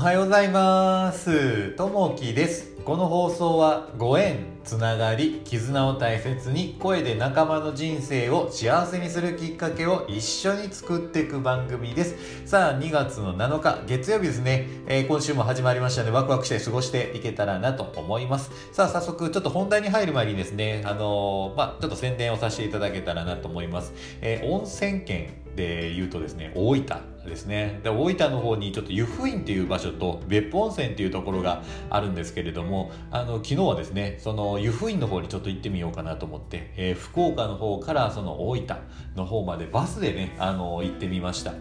はようございます。ともきです。この放送はご縁つながり絆を大切に声で仲間の人生を幸せにするきっかけを一緒に作っていく番組です。さあ2月の7日月曜日ですね、えー、今週も始まりましたのでワクワクして過ごしていけたらなと思います。さあ早速ちょっと本題に入る前にですねあのー、まあちょっと宣伝をさせていただけたらなと思います、えー、温泉券。で言うとですね大分ですね。で大分の方にちょっと湯布院っていう場所と別府温泉っていうところがあるんですけれどもあの昨日はですねその湯布院の方にちょっと行ってみようかなと思って、えー、福岡の方からその大分の方までバスでねあの行ってみました。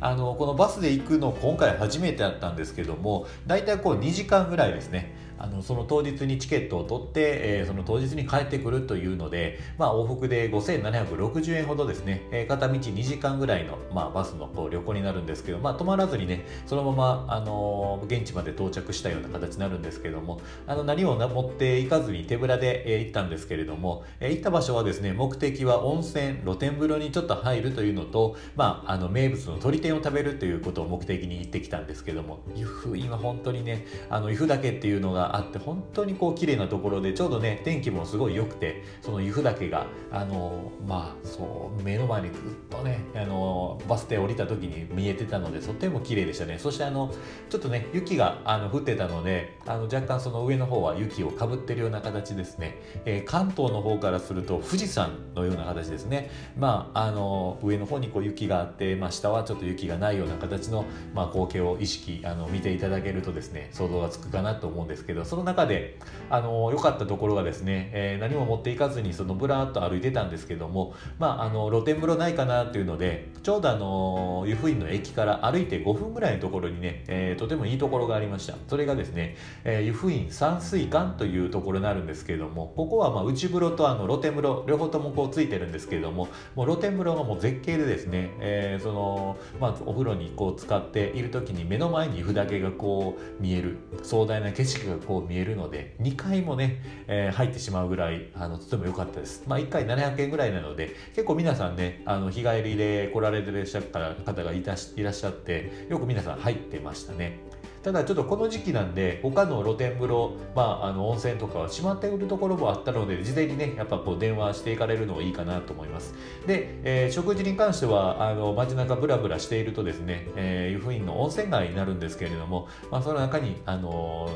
あのこのバスで行くの今回初めてだったんですけども大体こう2時間ぐらいですねあのその当日にチケットを取って、えー、その当日に帰ってくるというので、まあ、往復で5760円ほどですね、えー、片道2時間ぐらいの、まあ、バスのこう旅行になるんですけど、まあ、止まらずにねそのまま、あのー、現地まで到着したような形になるんですけどもあの何を持っていかずに手ぶらで、えー、行ったんですけれども、えー、行った場所はですね目的は温泉露天風呂にちょっと入るというのと、まあ、あの名物の鶏天を食べるということを目的に行ってきたんですけども湯布院は本当にねあの湯布岳っていうのがあって本当にこう綺麗なところでちょうどね天気もすごい良くてその湯布岳があのまあそう目の前にずっとねあのバス停降りた時に見えてたのでとても綺麗でしたね。そしてあのちょっとね雪があの降ってたのであの若干その上の方は雪をかぶってるような形ですね、えー、関東の方からすると富士山のような形ですね。まああの上の方にこう雪があって、まあ、下はちょっと雪がないような形の、まあ、光景を意識あの見ていただけるとですね想像がつくかなと思うんですけどその中であの良かったところがですね、えー、何も持っていかずにそのブラーっと歩いてたんですけども、まあ、あの露天風呂ないかなっていうのでちょうどあの湯布院の駅から歩いて5分ぐらいのところにね、えー、とてもいいところがありました。それがですね、えー、湯布院山水館というところになるんですけれどもここはまあ内風呂とあの露天風呂両方ともこうついてるんですけれどももう露天風呂がもう絶景でですね、えー、そのまあ、お風呂にこう使っている時に目の前に湯だけがこう見える壮大な景色がこう見えるので2回もね、えー、入ってしまうぐらいあのとても良かったです。まあ、1回700円ぐらいなので結構皆さんねあの日帰りで来られてらっしゃった方がいらっしゃってよく皆さん入ってましたね。ただちょっとこの時期なんで他の露天風呂、まあ、あの温泉とかは閉まっているところもあったので事前にねやっぱこう電話していかれるのがいいかなと思います。で、えー、食事に関してはあの街中ブラブラしているとですね、えー、湯布院の温泉街になるんですけれども、まあ、その中にあの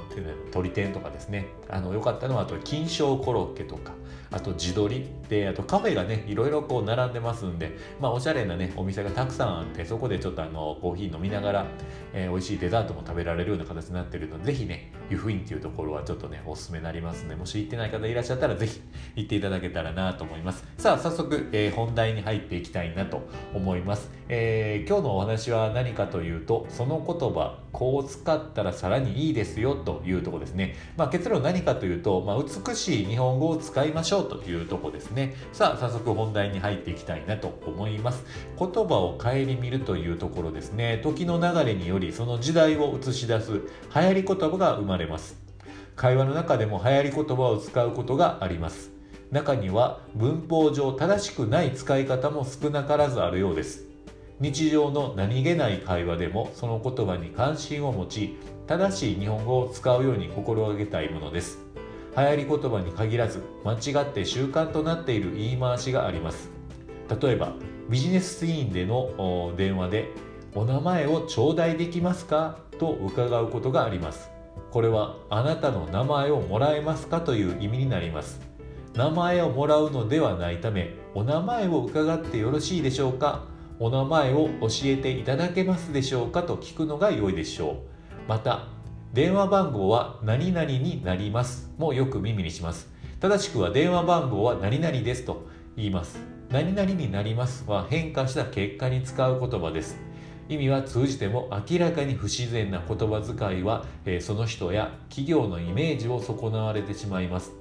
鳥天とかですねあの良かったのはあと金賞コロッケとかあと地鶏であとカフェがねいろいろこう並んでますんでまあおしゃれなねお店がたくさんあってそこでちょっとあのコーヒー飲みながら、えー、美味しいデザートも食べられるような形になってるのでぜひね湯布院っていうところはちょっとねおすすめになりますんでもし行ってない方いらっしゃったらぜひ行っていただけたらなと思います。さあ早速、えー、本題に入っていきたいなと思います、えー、今日のお話は何かというとその言葉こう使ったらさらにいいですよというとこですね、まあ、結論何かというと、まあ、美しい日本語を使いましょうというとこですね。さあ早速本題に入っていきたいなと思います。言葉を顧みるというところですね。時の流れによりその時代を映し出す流行り言葉が生まれます。会話の中でも流行り言葉を使うことがあります。中には文法上正しくない使い方も少なからずあるようです。日常の何気ない会話でもその言葉に関心を持ち正しい日本語を使うように心がけたいものです。流行り言葉に限らず間違って習慣となっている言い回しがあります。例えばビジネスシーンでの電話で「お名前を頂戴できますか?」と伺うことがあります。これはあなたの名前をもらえますかという意味になります。名前をもらうのではないためお名前を伺ってよろしいでしょうか。お名前を教えていただけますでしょうかと聞くのが良いでしょう。また電話番号は何々になります。もよく耳にします。正しくは電話番号は何々ですと言います。何々になりますは変化した結果に使う言葉です。意味は通じても明らかに不自然な言葉遣いは、え、その人や企業のイメージを損なわれてしまいます。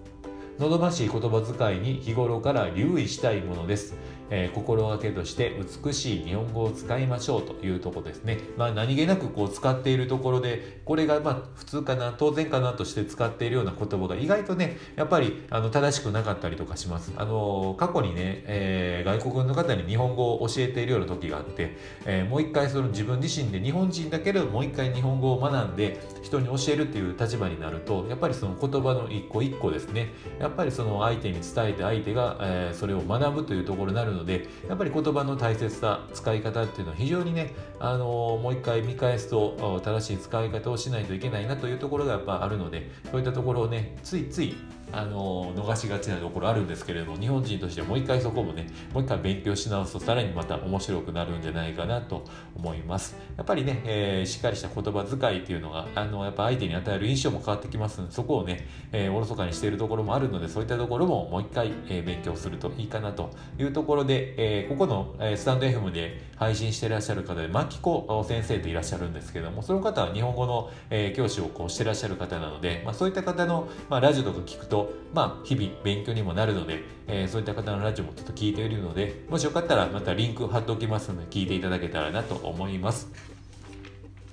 のどましい言葉遣いに日頃から留意したいものです。えー、心がけとして美しい日本語を使いましょうというとこですね。まあ、何気なくこう使っているところで、これがまあ普通かな、当然かなとして使っているような言葉が意外とね、やっぱりあの正しくなかったりとかします。あの過去にね、えー、外国の方に日本語を教えているような時があって、えー、もう一回その自分自身で日本人だけれどもう一回日本語を学んで人に教えるっていう立場になるとやっぱりその言葉の一個一個ですねやっぱりその相手に伝えて相手が、えー、それを学ぶというところになるののでやっぱり言葉の大切さ使い方っていうのは非常にね、あの、もう一回見返すと正しい使い方をしないといけないなというところがやっぱあるのでそういったところをねついついあの逃しがちなところあるんですけれども日本人としてもう一回そこもねもう一回勉強し直すとさらにまた面白くなるんじゃないかなと思います。やっぱりね、えー、しっかりした言葉遣いっていうのがあのやっぱ相手に与える印象も変わってきますのでそこをね、えー、おろそかにしているところもあるのでそういったところももう一回、えー、勉強するといいかなというところで、えー、ここの、えー、スタンド FM で配信していらっしゃる方で牧子先生といらっしゃるんですけどもその方は日本語の、えー、教師をこうしていらっしゃる方なので、まあ、そういった方の、まあ、ラジオとか聞くと、まあ、日々勉強にもなるので、えー、そういった方のラジオもちょっと聞いているので、もしよかったらまたリンク貼っておきますので、聞いていただけたらなと思います。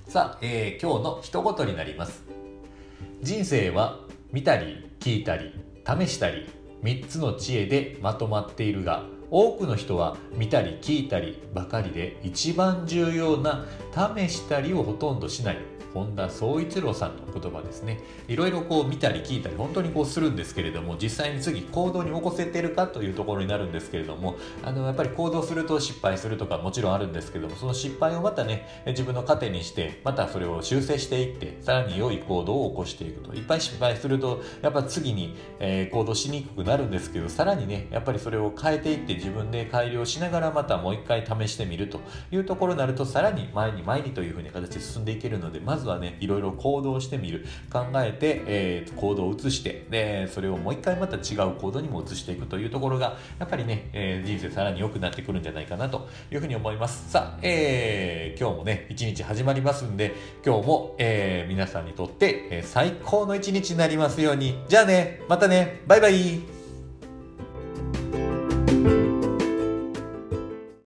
さあ、えー、今日の一言になります。人生は見たり聞いたり試したり3つの知恵でまとまっているが多くの人は見たり聞いたりばかりで一番重要な試したりをほとんどしない本田宗一郎さんの言葉ですね。いろいろこう見たり聞いたり本当にこうするんですけれども実際に次行動に起こせてるかというところになるんですけれどもあのやっぱり行動すると失敗するとかもちろんあるんですけどもその失敗をまたね自分の糧にしてまたそれを修正していってさらに良い行動を起こしていくと。いっぱい失敗するとやっぱ次に、えー、行動しにくくなるんですけどさらにねやっぱりそれを変えていって自分で改良しながらまたもう一回試してみるというところになるとさらに前に前にというふうに形で進んでいけるのでまずずはねいろいろ行動してみる。考えて、えー、行動を移してでそれをもう一回また違う行動にも移していくというところがやっぱりね、えー、人生さらに良くなってくるんじゃないかなというふうに思います。さあ、えー、今日もね一日始まりますんで今日も、えー、皆さんにとって、え、最高の一日になりますように。じゃあねまたねバイバイ。